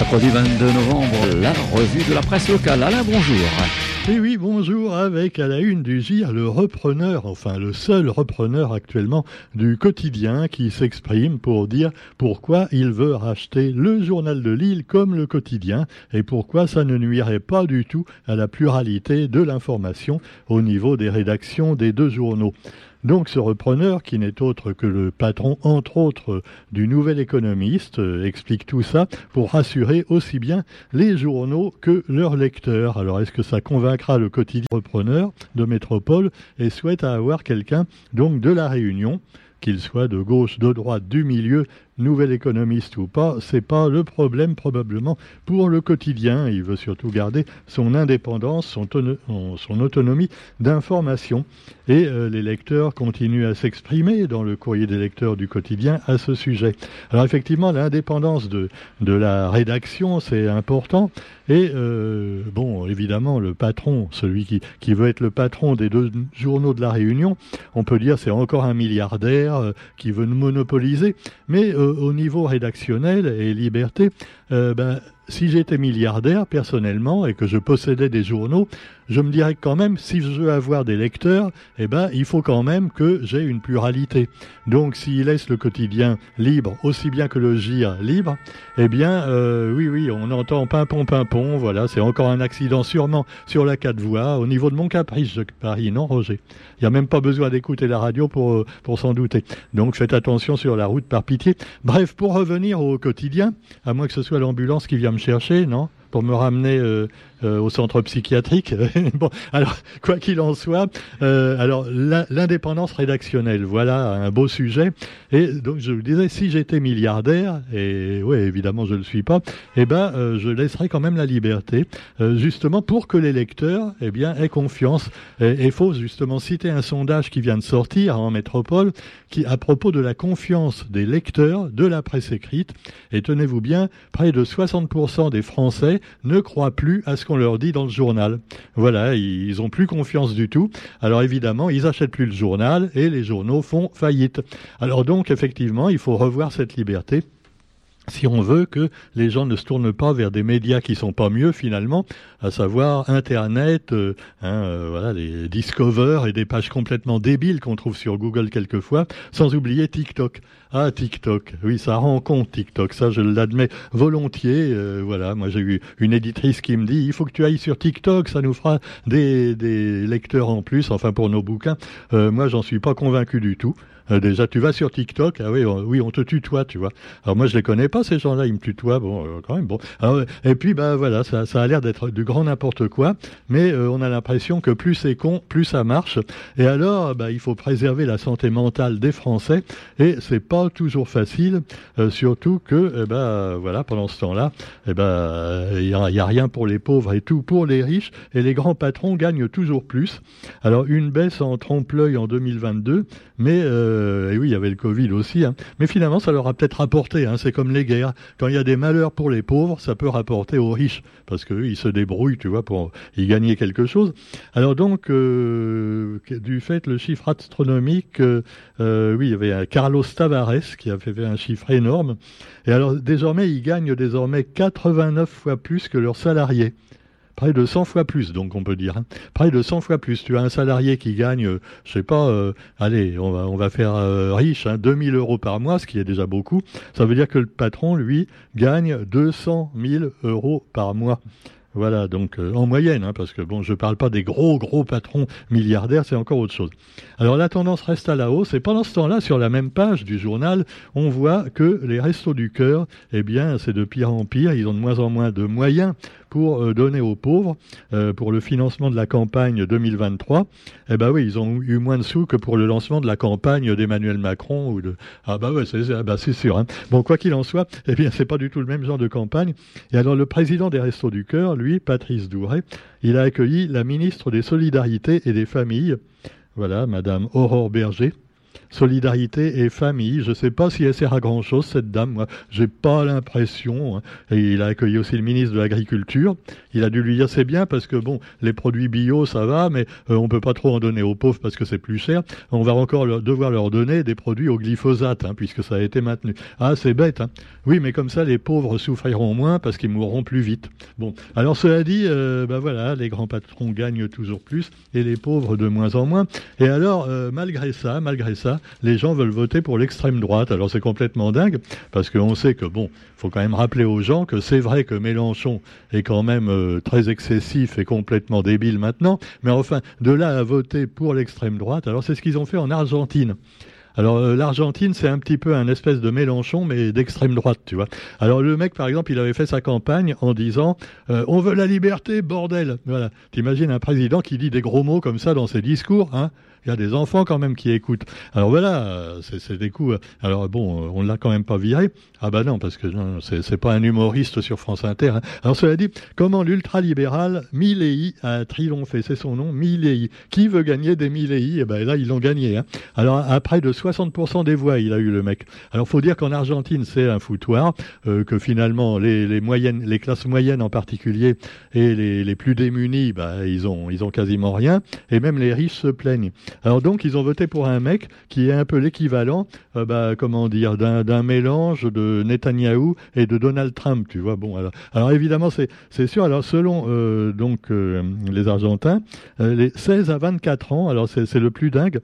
Mercredi 22 novembre, la revue de la presse locale. Alain, bonjour. Et oui, bonjour, avec à la une du GIR le repreneur, enfin le seul repreneur actuellement du quotidien qui s'exprime pour dire pourquoi il veut racheter le journal de Lille comme le quotidien et pourquoi ça ne nuirait pas du tout à la pluralité de l'information au niveau des rédactions des deux journaux. Donc ce repreneur, qui n'est autre que le patron, entre autres, du Nouvel Économiste, euh, explique tout ça pour rassurer aussi bien les journaux que leurs lecteurs. Alors est-ce que ça convaincra le quotidien repreneur de Métropole et souhaite avoir quelqu'un donc de la Réunion qu'il soit de gauche, de droite, du milieu, nouvel économiste ou pas, c'est pas le problème probablement pour le quotidien. Il veut surtout garder son indépendance, son, autonomie d'information. Et euh, les lecteurs continuent à s'exprimer dans le courrier des lecteurs du quotidien à ce sujet. Alors effectivement, l'indépendance de, la rédaction, c'est important. Et euh, bon, évidemment, le patron, celui qui, qui veut être le patron des deux journaux de la Réunion, on peut dire c'est encore un milliardaire euh, qui veut nous monopoliser. Mais au niveau rédactionnel et liberté, ben, si j'étais milliardaire personnellement et que je possédais des journaux, je me dirais quand même, si je veux avoir des lecteurs, eh ben, il faut quand même que j'ai une pluralité. Donc, s'il laisse le quotidien libre, aussi bien que le gire libre, eh bien, euh, oui, oui, on entend pimpon, pimpon, voilà, c'est encore un accident sûrement sur la quatre voies, au niveau de mon caprice de Paris, non, Roger? Il n'y a même pas besoin d'écouter la radio pour, euh, pour s'en douter. Donc, faites attention sur la route par pitié. Bref, pour revenir au quotidien, à moins que ce soit l'ambulance qui vient me chercher, non pour me ramener euh, euh, au centre psychiatrique. bon, alors quoi qu'il en soit, euh, alors l'indépendance rédactionnelle, voilà un beau sujet. Et donc je vous disais, si j'étais milliardaire, et oui évidemment je ne le suis pas, eh ben je laisserais quand même la liberté, justement pour que les lecteurs, eh bien, aient confiance. Et il faut justement citer un sondage qui vient de sortir en métropole, qui à propos de la confiance des lecteurs de la presse écrite. Et tenez-vous bien, près de 60% des Français ne croient plus à ce qu'on leur dit dans le journal. Voilà, ils ont plus confiance du tout. Alors évidemment, ils achètent plus le journal et les journaux font faillite. Alors donc, effectivement, il faut revoir cette liberté si on veut que les gens ne se tournent pas vers des médias qui sont pas mieux finalement, à savoir Internet, euh, hein, euh, voilà, les Discover et des pages complètement débiles qu'on trouve sur Google quelquefois, sans oublier TikTok. Ah, TikTok, oui, ça rend compte TikTok, ça je l'admets volontiers. Euh, voilà, moi j'ai eu une éditrice qui me dit, il faut que tu ailles sur TikTok, ça nous fera des, lecteurs en plus, enfin pour nos bouquins. moi j'en suis pas convaincu du tout. Euh, déjà, tu vas sur TikTok, ah oui, oui, on te tutoie, tu vois. Alors moi, je les connais pas ces gens-là, ils me tutoient, bon, euh, quand même, bon. et puis, bah voilà, ça, a l'air d'être du grand n'importe quoi, mais euh, on a l'impression que plus c'est con, plus ça marche. Et alors, bah, il faut préserver la santé mentale des Français, et c'est pas toujours facile, surtout que, eh ben, voilà, pendant ce temps-là, eh ben, il y, a, rien pour les pauvres et tout pour les riches, et les grands patrons gagnent toujours plus. Alors une baisse en trompe-l'œil en 2022, mais euh, oui, il y avait le Covid aussi. Hein. Mais finalement, ça leur a peut-être rapporté. Hein. C'est comme les Quand il y a des malheurs pour les pauvres, ça peut rapporter aux riches parce qu'ils se débrouillent, tu vois, pour y gagner quelque chose. Alors donc, euh, du fait le chiffre astronomique, euh, oui, il y avait Carlos Tavares qui avait fait un chiffre énorme. Et alors désormais, ils gagnent désormais 89 fois plus que leurs salariés près de 100 fois plus, donc on peut dire. Hein. Près de 100 fois plus. Tu as un salarié qui gagne, euh, je sais pas, euh, allez, on va, faire euh, riche, hein, 2000 euros par mois, ce qui est déjà beaucoup. Ça veut dire que le patron, lui, gagne 200 000 euros par mois. Voilà, donc en moyenne, hein, parce que bon, je ne parle pas des gros gros patrons milliardaires, c'est encore autre chose. Alors la tendance reste à la hausse, et pendant ce temps-là, sur la même page du journal, on voit que les restos du cœur, eh bien, c'est de pire en pire, ils ont de moins en moins de moyens pour euh, donner aux pauvres euh, pour le financement de la campagne 2023. Eh ben oui, ils ont eu moins de sous que pour le lancement de la campagne d'Emmanuel Macron ou de ah bah ouais c'est ah bah sûr. Hein. Bon quoi qu'il en soit, eh bien c'est pas du tout le même genre de campagne. Et alors le président des Restos du Cœur, lui, Patrice Douret, il a accueilli la ministre des Solidarités et des Familles, voilà, Madame Aurore Berger. Solidarité et famille. Je ne sais pas si elle sert à grand chose cette dame. Moi, j'ai pas l'impression. Hein. Il a accueilli aussi le ministre de l'Agriculture. Il a dû lui dire c'est bien parce que bon, les produits bio ça va, mais euh, on peut pas trop en donner aux pauvres parce que c'est plus cher. On va encore devoir leur donner des produits au glyphosate hein, puisque ça a été maintenu. Ah c'est bête. Hein. Oui, mais comme ça les pauvres souffriront moins parce qu'ils mourront plus vite. Bon, alors cela dit, ben voilà, les grands patrons gagnent toujours plus et les pauvres de moins en moins. Et alors euh, malgré ça, malgré ça, les gens veulent voter pour l'extrême droite. Alors c'est complètement dingue, parce qu'on sait que, bon, faut quand même rappeler aux gens que c'est vrai que Mélenchon est quand même euh, très excessif et complètement débile maintenant, mais enfin, de là à voter pour l'extrême droite, alors c'est ce qu'ils ont fait en Argentine. Alors euh, l'Argentine, c'est un petit peu un espèce de Mélenchon, mais d'extrême droite, tu vois. Alors le mec, par exemple, il avait fait sa campagne en disant euh, On veut la liberté, bordel !» Voilà. T'imagines un président qui dit des gros mots comme ça dans ses discours, hein il y a des enfants quand même qui écoutent. Alors voilà, c'est des coups. Alors bon, on l'a quand même pas viré. Ah bah non, parce que c'est pas un humoriste sur France Inter. Hein. Alors cela dit, comment l'ultralibéral Milley a triomphé, c'est son nom, Milley. Qui veut gagner des Milley Eh ben là, ils l'ont gagné. Hein. Alors à près de 60% des voix, il a eu le mec. Alors faut dire qu'en Argentine, c'est un foutoir, euh, que finalement les, les, moyennes, les classes moyennes en particulier et les, les plus démunis, bah, ils ont ils ont quasiment rien, et même les riches se plaignent. Alors donc, ils ont voté pour un mec qui est un peu l'équivalent, euh, bah, comment dire, d'un mélange de Netanyahou et de Donald Trump, tu vois. Bon, alors, évidemment, c'est sûr. Alors selon euh, donc euh, les Argentins, les 16 à 24 ans, alors c'est le plus dingue,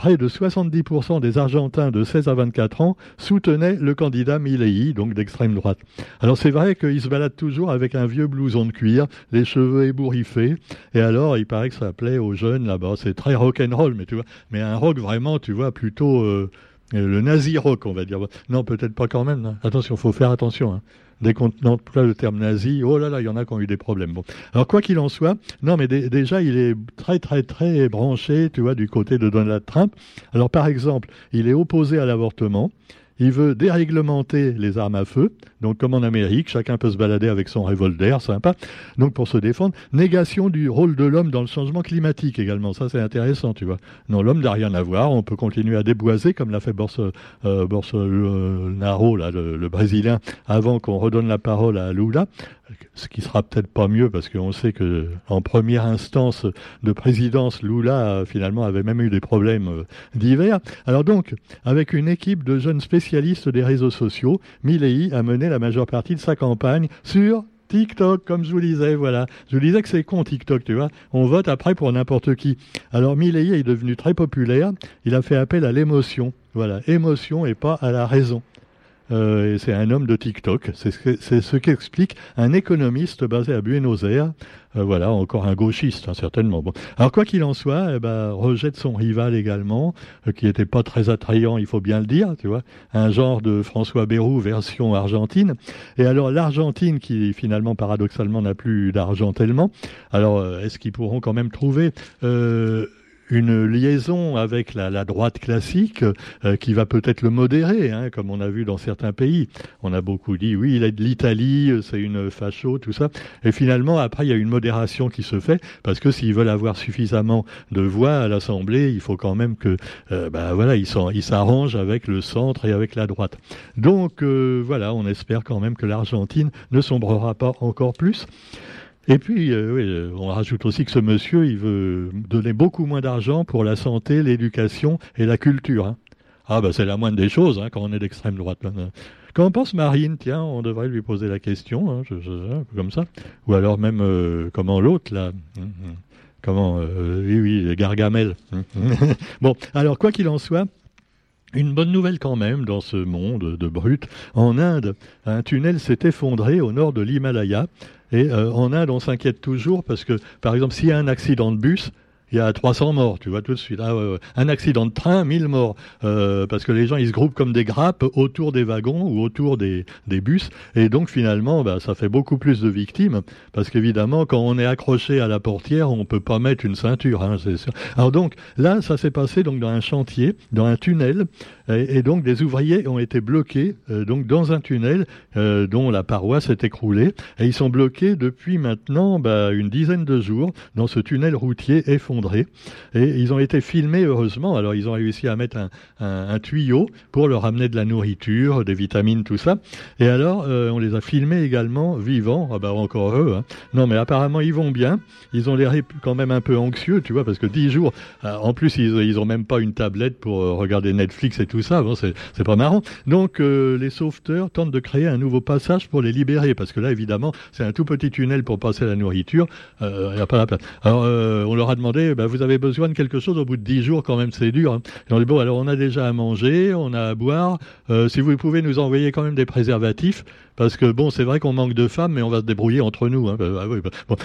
près de 70% des Argentins de 16 à 24 ans soutenaient le candidat Milei, donc d'extrême droite. Alors c'est vrai qu'il se balade toujours avec un vieux blouson de cuir, les cheveux ébouriffés, et alors il paraît que ça plaît aux jeunes là-bas. C'est très rock'n'roll, mais tu vois, mais un rock vraiment, tu vois, plutôt euh, le nazi rock, on va dire. Non, peut-être pas quand même. Hein. Attention, faut faire attention. Hein dès qu'on emploie le terme nazi, oh là là, il y en a qui ont eu des problèmes. Bon. Alors quoi qu'il en soit, non mais déjà il est très très très branché, tu vois, du côté de Donald Trump. Alors par exemple, il est opposé à l'avortement. Il veut déréglementer les armes à feu, donc comme en Amérique, chacun peut se balader avec son revolver, sympa, donc pour se défendre. Négation du rôle de l'homme dans le changement climatique également, ça c'est intéressant, tu vois. Non, l'homme n'a rien à voir, on peut continuer à déboiser comme l'a fait euh, Bolsonaro, là, le Brésilien, avant qu'on redonne la parole à Lula ce qui sera peut-être pas mieux parce qu'on sait que en première instance de présidence, Lula finalement avait même eu des problèmes euh, divers. Alors donc, avec une équipe de jeunes spécialistes des réseaux sociaux, Milei a mené la majeure partie de sa campagne sur TikTok, comme je vous disais, voilà. Je vous disais que c'est con TikTok, tu vois. On vote après pour n'importe qui. Alors Milei est devenu très populaire. Il a fait appel à l'émotion. Voilà, émotion et pas à la raison. Euh, c'est un homme de TikTok. C'est ce qu'explique un économiste basé à Buenos Aires. Euh, voilà, encore un gauchiste, hein, certainement. Bon. Alors, quoi qu'il en soit, eh ben, rejette son rival également, euh, qui n'était pas très attrayant, il faut bien le dire, tu vois. Un genre de François Bayrou version argentine. Et alors, l'Argentine, qui finalement, paradoxalement, n'a plus d'argent tellement, alors, est-ce qu'ils pourront quand même trouver une liaison avec la, droite classique euh, qui va peut-être le modérer, hein, comme on a vu dans certains pays. On a beaucoup dit, oui, il est de l'Italie, euh, c'est une facho, tout ça. Et finalement, après, il y a une modération qui se fait, parce que s'ils veulent avoir suffisamment de voix à l'Assemblée, il faut quand même que, euh, bah, voilà, ils s'arrangent avec le centre et avec la droite. Donc, voilà, on espère quand même que l'Argentine ne sombrera pas encore plus. Et puis, euh, euh, on rajoute aussi que ce monsieur, il veut donner beaucoup moins d'argent pour la santé, l'éducation et la culture. Hein. Ah, ben c'est la moindre des choses hein, quand on est d'extrême droite. Qu'en pense Marine? Tiens, on devrait lui poser la question, hein, comme ça. Ou alors même, euh, comment l'autre, là. Comment Oui, oui, Gargamel. Bon, alors, quoi qu'il en soit, une bonne nouvelle quand même dans ce monde de brut. En Inde, un tunnel s'est effondré au nord de l'Himalaya. Et euh, en Inde, on s'inquiète toujours parce que, par exemple, s'il y a un accident de bus, il y a 300 morts, tu vois tout de suite. Ah, Un accident de train, 1000 morts, euh, parce que les gens ils se groupent comme des grappes autour des wagons ou autour des, bus, et donc finalement, bah, ça fait beaucoup plus de victimes, parce qu'évidemment, quand on est accroché à la portière, on peut pas mettre une ceinture, hein. Alors donc là, ça s'est passé donc dans un chantier, dans un tunnel, et, donc des ouvriers ont été bloqués euh, donc dans un tunnel euh, dont la paroi s'est écroulée, et ils sont bloqués depuis maintenant bah, une dizaine de jours dans ce tunnel routier effondré Et ils ont été filmés, heureusement. Alors, ils ont réussi à mettre un, tuyau pour leur amener de la nourriture, des vitamines, tout ça. Et alors, on les a filmés également vivants. Ah bah, encore eux. Hein. Non, mais apparemment, ils vont bien. Ils ont l'air quand même un peu anxieux, tu vois, parce que dix jours, en plus, ils, ils ont même pas une tablette pour regarder Netflix et tout ça. Bon, c'est pas marrant. Donc, les sauveteurs tentent de créer un nouveau passage pour les libérer, parce que là, évidemment, c'est un tout petit tunnel pour passer la nourriture. Alors, on leur a demandé, bah, vous avez besoin de quelque chose au bout de dix jours, quand même, c'est dur. Hein. on a déjà à manger, on a à boire. si vous pouvez nous envoyer quand même des préservatifs, parce que bon, c'est vrai qu'on manque de femmes, mais on va se débrouiller entre nous. Hein. Bah, bah, oui, bon,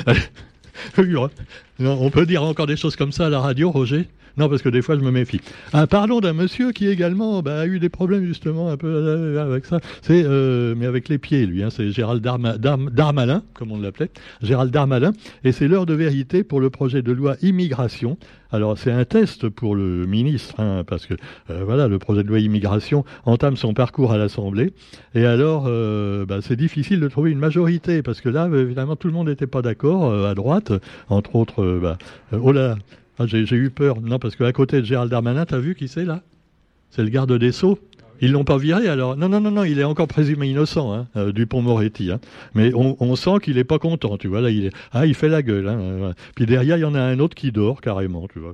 on peut dire encore des choses comme ça à la radio, Roger? Non, parce que des fois, je me méfie. Ah, parlons d'un monsieur qui également bah, a eu des problèmes justement un peu euh, avec ça. C'est euh, mais avec les pieds, lui. Hein, c'est Gérald Darmalin, comme on l'appelait. Gérald Darmalin. Et c'est l'heure de vérité pour le projet de loi immigration. Alors c'est un test pour le ministre, hein, parce que euh, voilà, le projet de loi immigration entame son parcours à l'Assemblée. Et alors, bah, c'est difficile de trouver une majorité, parce que là, évidemment, tout le monde n'était pas d'accord à droite, entre autres. Bah, là, ah, j'ai eu peur. Non, parce qu'à côté de Gérald Darmanin, t'as vu qui c'est là? C'est le garde des Sceaux. Ils l'ont pas viré alors Non, non, non, non, il est encore présumé innocent, hein, euh, Dupont-Moretti. Hein. Mais on, sent qu'il est pas content, tu vois. Là, il est, ah, il fait la gueule. Hein, Puis derrière, il y en a un autre qui dort carrément, tu vois.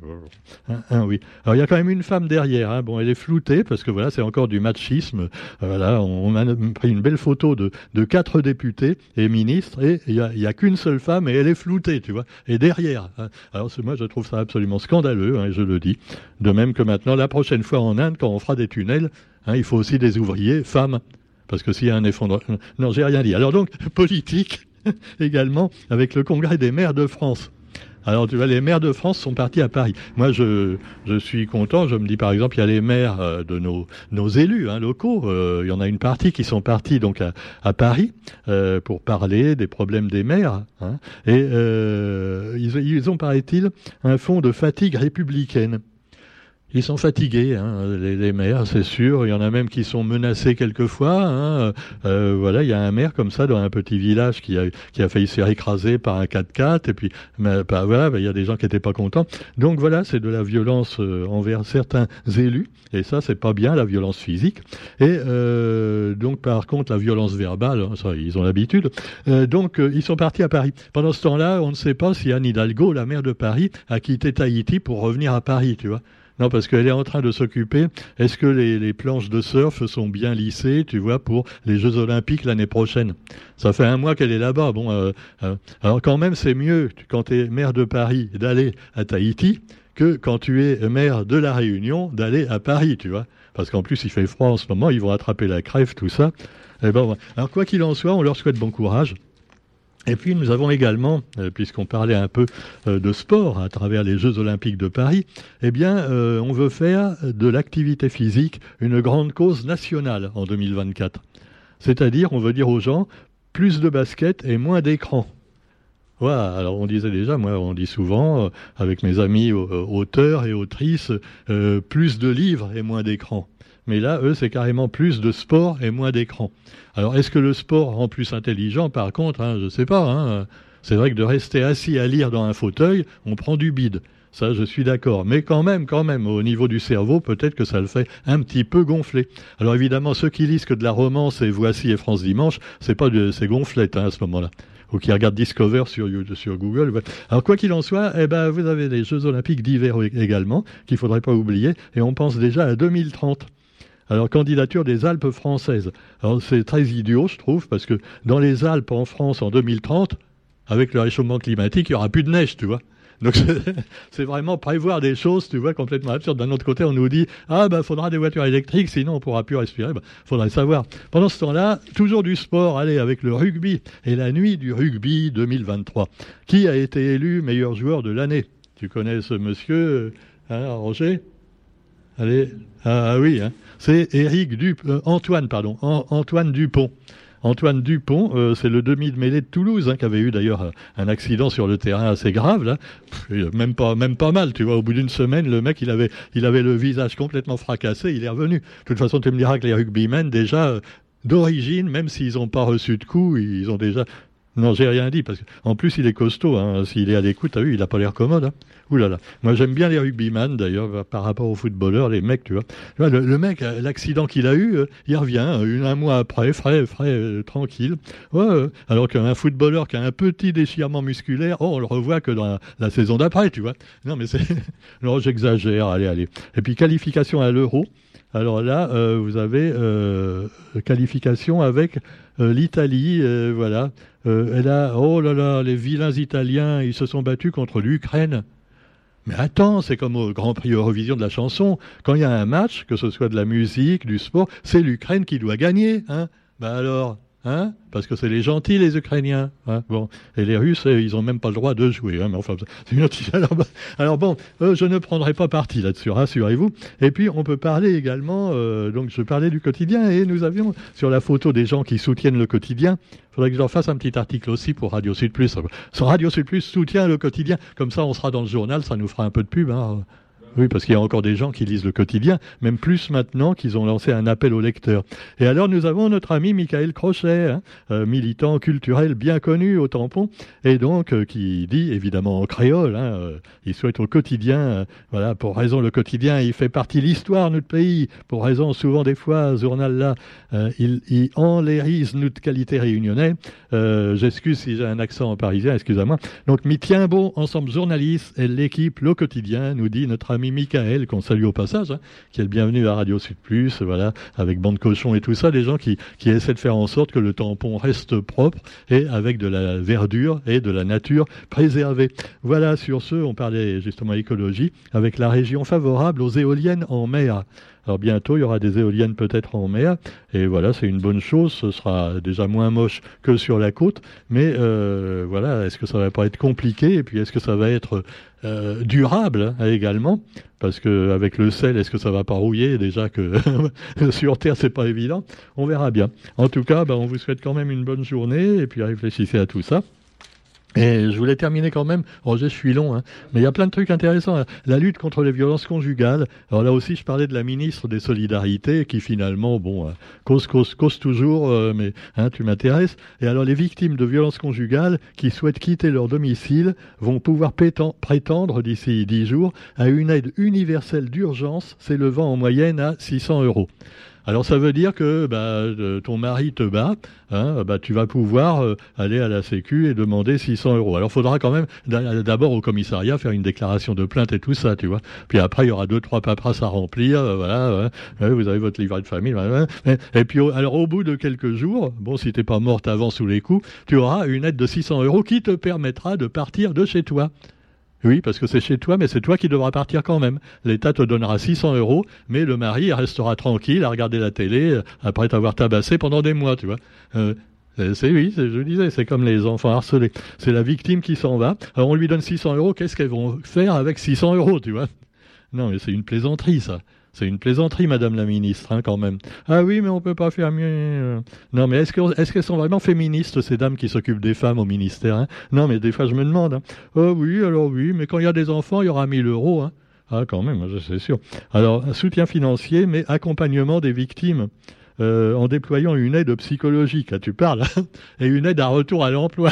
Hein, oui. Alors il y a quand même une femme derrière. Hein. Bon, elle est floutée parce que voilà, c'est encore du machisme. Voilà, on, a pris une belle photo de, de quatre députés et ministres et il y a, a qu'une seule femme et elle est floutée, tu vois. Et derrière. Hein. Alors moi, je trouve ça absolument scandaleux, hein, je le dis. De même que maintenant, la prochaine fois en Inde, quand on fera des tunnels, Hein, il faut aussi des ouvriers femmes, parce que s'il y a un effondrement... Non, j'ai rien dit. Alors donc, politique également, avec le Congrès des maires de France. Alors tu vois, les maires de France sont partis à Paris. Moi, je, je suis content. Je me dis par exemple, il y a les maires euh, de nos, nos élus hein, locaux. Euh, il y en a une partie qui sont partis donc à, à Paris euh, pour parler des problèmes des maires. Hein, et ils, ils ont, paraît-il, un fonds de fatigue républicaine. Ils sont fatigués, hein, les, maires, c'est sûr. Il y en a même qui sont menacés quelquefois. Hein. Euh, voilà, il y a un maire comme ça dans un petit village qui a, qui a failli se faire écraser par un 4x4. Et puis, bah, voilà, bah, il y a des gens qui n'étaient pas contents. Donc voilà, c'est de la violence euh, envers certains élus. Et ça, c'est pas bien, la violence physique. Et euh, donc, par contre, la violence verbale, hein, ça, ils ont l'habitude. donc, ils sont partis à Paris. Pendant ce temps-là, on ne sait pas si Anne Hidalgo, la maire de Paris, a quitté Tahiti pour revenir à Paris, tu vois. Non, parce qu'elle est en train de s'occuper. Est-ce que les, planches de surf sont bien lissées, tu vois, pour les Jeux Olympiques l'année prochaine? Ça fait un mois qu'elle est là-bas. Bon, euh, euh, alors quand même, c'est mieux quand tu es maire de Paris d'aller à Tahiti que quand tu es maire de la Réunion d'aller à Paris, tu vois. Parce qu'en plus, il fait froid en ce moment, ils vont attraper la crève, tout ça. Alors quoi qu'il en soit, on leur souhaite bon courage. Et puis nous avons également, euh, puisqu'on parlait un peu euh, de sport à travers les Jeux olympiques de Paris, eh bien euh, on veut faire de l'activité physique une grande cause nationale en 2024. C'est-à-dire on veut dire aux gens plus de basket et moins d'écran. Voilà, alors on disait déjà, moi on dit souvent avec mes amis auteurs et autrices, plus de livres et moins d'écran. Mais là, eux, c'est carrément plus de sport et moins d'écran. Alors, est-ce que le sport rend plus intelligent? Par contre, hein, je ne sais pas. Hein. C'est vrai que de rester assis à lire dans un fauteuil, on prend du bide. Ça, je suis d'accord. Mais quand même, quand même, au niveau du cerveau, peut-être que ça le fait un petit peu gonfler. Alors évidemment, ceux qui lisent que de la romance et Voici et France Dimanche, c'est pas de, c'est gonflette hein, à ce moment-là. Ou qui regardent Discover sur, Google. Alors quoi qu'il en soit, eh ben, vous avez les Jeux Olympiques d'hiver également, qu'il faudrait pas oublier, et on pense déjà à 2030. Alors, candidature des Alpes françaises. Alors, c'est très idiot, je trouve, parce que dans les Alpes en France en 2030, avec le réchauffement climatique, il n'y aura plus de neige, tu vois. Donc c'est vraiment prévoir des choses, tu vois, complètement absurdes. D'un autre côté, on nous dit ah ben faudra des voitures électriques, sinon on pourra plus respirer. Ben, faudrait savoir. Pendant ce temps-là, toujours du sport. Allez avec le rugby et la nuit du rugby 2023. Qui a été élu meilleur joueur de l'année? Tu connais ce monsieur, hein, Roger? Allez, ah, ah, oui, hein. c'est Eric euh, Antoine, pardon, Antoine Dupont. Antoine Dupont, euh, c'est le demi de mêlée de Toulouse, hein, qui avait eu d'ailleurs euh, un accident sur le terrain assez grave, là. même pas, même pas mal, tu vois. Au bout d'une semaine, le mec, il avait, il avait le visage complètement fracassé, il est revenu. De toute façon, tu me diras que les rugbymen, déjà, d'origine, même s'ils n'ont pas reçu de coups, ils ont déjà non, j'ai rien dit, parce qu'en plus, il est costaud. Hein. S'il est à l'écoute, t'as vu, il n'a pas l'air commode. Hein. Ouh là là. Moi, j'aime bien les rugbyman, d'ailleurs, par rapport aux footballeurs, les mecs, tu vois. Le, mec, euh, l'accident qu'il a eu, euh, il revient un mois après, frais, frais, tranquille. Ouais, alors qu'un footballeur qui a un petit déchirement musculaire, oh, on le revoit que dans la, la saison d'après, tu vois. Non, mais c'est. non, j'exagère, allez, allez. Et puis, qualification à l'euro. Alors là, euh, vous avez euh, qualification avec euh, l'Italie, voilà. elle a, oh là là, les vilains Italiens, ils se sont battus contre l'Ukraine. Mais attends, c'est comme au Grand Prix Eurovision de la chanson. Quand il y a un match, que ce soit de la musique, du sport, c'est l'Ukraine qui doit gagner. Hein ben alors, Hein? Parce que c'est les gentils, les Ukrainiens. Hein? Bon. Et les Russes, ils n'ont même pas le droit de jouer. Hein mais enfin, une autre... alors, bon, euh, je ne prendrai pas parti là-dessus, rassurez-vous. Et puis, on peut parler également, euh, donc je parlais du quotidien, et nous avions sur la photo des gens qui soutiennent le quotidien, il faudrait que j'en fasse un petit article aussi pour Radio Sud Plus. Radio Sud Plus soutient le quotidien, comme ça on sera dans le journal, ça nous fera un peu de pub. Hein. Oui, parce qu'il y a encore des gens qui lisent le quotidien, même plus maintenant qu'ils ont lancé un appel aux lecteurs. Et alors nous avons notre ami Michael Crochet, hein, euh, militant culturel bien connu au tampon, et donc euh, qui dit évidemment en créole, hein, euh, il souhaite au quotidien, voilà, pour raison le quotidien, il fait partie de l'histoire de notre pays, pour raison souvent des fois, journal là, il, il enlérise notre qualité réunionnais. J'excuse si j'ai un accent parisien, excusez-moi. Donc, mi tient bon, ensemble journaliste et l'équipe, le quotidien, nous dit notre ami ami Michael, qu'on salue au passage, hein, qui est le bienvenu à Radio Sud Plus, voilà, avec bande cochon et tout ça, des gens qui, qui essaient de faire en sorte que le tampon reste propre et avec de la verdure et de la nature préservée. Voilà, sur ce, on parlait justement écologie, avec la région favorable aux éoliennes en mer. Alors bientôt, il y aura des éoliennes peut-être en mer, et voilà, c'est une bonne chose. Ce sera déjà moins moche que sur la côte, mais euh, voilà, est-ce que ça va pas être compliqué? Et puis est-ce que ça va être euh, durable hein, également? Parce que avec le sel, est-ce que ça va pas rouiller? Déjà que sur Terre, c'est pas évident. On verra bien. En tout cas, ben, on vous souhaite quand même une bonne journée, et puis réfléchissez à tout ça. Et je voulais terminer quand même, Roger, je suis long, hein, mais il y a plein de trucs intéressants. La lutte contre les violences conjugales. Alors là aussi, je parlais de la ministre des Solidarités qui finalement, bon, euh, cause, cause, cause toujours, euh, mais hein, tu m'intéresses. Et alors les victimes de violences conjugales qui souhaitent quitter leur domicile vont pouvoir prétendre d'ici dix jours à une aide universelle d'urgence s'élevant en moyenne à 600 euros. Alors ça veut dire que bah, euh, ton mari te bat, hein, bah, tu vas pouvoir euh, aller à la Sécu et demander 600 euros. Alors faudra quand même d'abord au commissariat faire une déclaration de plainte et tout ça, tu vois. Puis après il y aura deux trois paperasses à remplir, euh, voilà. vous avez votre livret de famille, et puis alors au bout de quelques jours, bon si t'es pas morte avant sous les coups, tu auras une aide de 600 euros qui te permettra de partir de chez toi. Oui, parce que c'est chez toi, mais c'est toi qui devras partir quand même. L'État te donnera 600 euros, mais le mari restera tranquille à regarder la télé euh, après t'avoir tabassé pendant des mois, tu vois. Euh, c'est oui, je disais, c'est comme les enfants harcelés. C'est la victime qui s'en va. Alors on lui donne 600 euros, qu'est-ce qu'elles vont faire avec 600 euros, tu vois? Non, mais c'est une plaisanterie, ça. C'est une plaisanterie, Madame la Ministre, hein, quand même. Ah oui, mais on peut pas faire mieux. Non, mais est-ce qu'elles est sont vraiment féministes, ces dames qui s'occupent des femmes au ministère hein? Non, mais des fois, je me demande. Hein. Oh oui, alors oui, mais quand il y a des enfants, il y aura 1000 euros. Hein. Ah, quand même, c'est sûr. Alors, soutien financier, mais accompagnement des victimes. Euh, en déployant une aide psychologique, là tu parles, hein, et une aide à retour à l'emploi.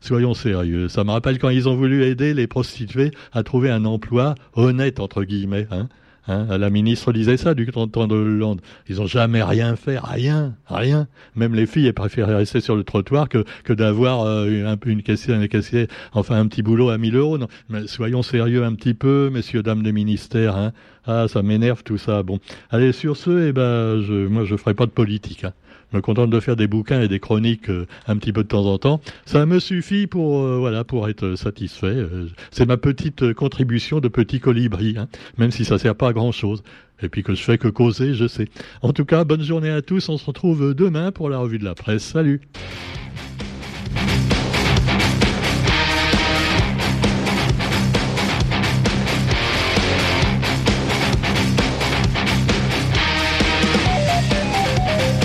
Soyons sérieux. Ça me rappelle quand ils ont voulu aider les prostituées à trouver un emploi honnête, entre guillemets. Hein. Hein, la ministre disait ça du temps de Hollande. Ils n'ont jamais rien fait, rien, rien. Même les filles, elles préféraient rester sur le trottoir que, que d'avoir euh, une, une caissière, une caissière, enfin un petit boulot à 1000 euros. Non. Mais soyons sérieux un petit peu, messieurs, dames des ministères. Hein. Ah, ça m'énerve tout ça. Bon, allez, sur ce, eh ben, je, moi, je ferai pas de politique. Hein me contente de faire des bouquins et des chroniques euh, un petit peu de temps en temps. Ça me suffit pour euh, voilà pour être satisfait. Euh, c'est ma petite contribution de petit colibri, hein, même si ça sert pas à grand chose. Et puis que je fais que causer, je sais. En tout cas, bonne journée à tous. On se retrouve demain pour la revue de la presse. Salut.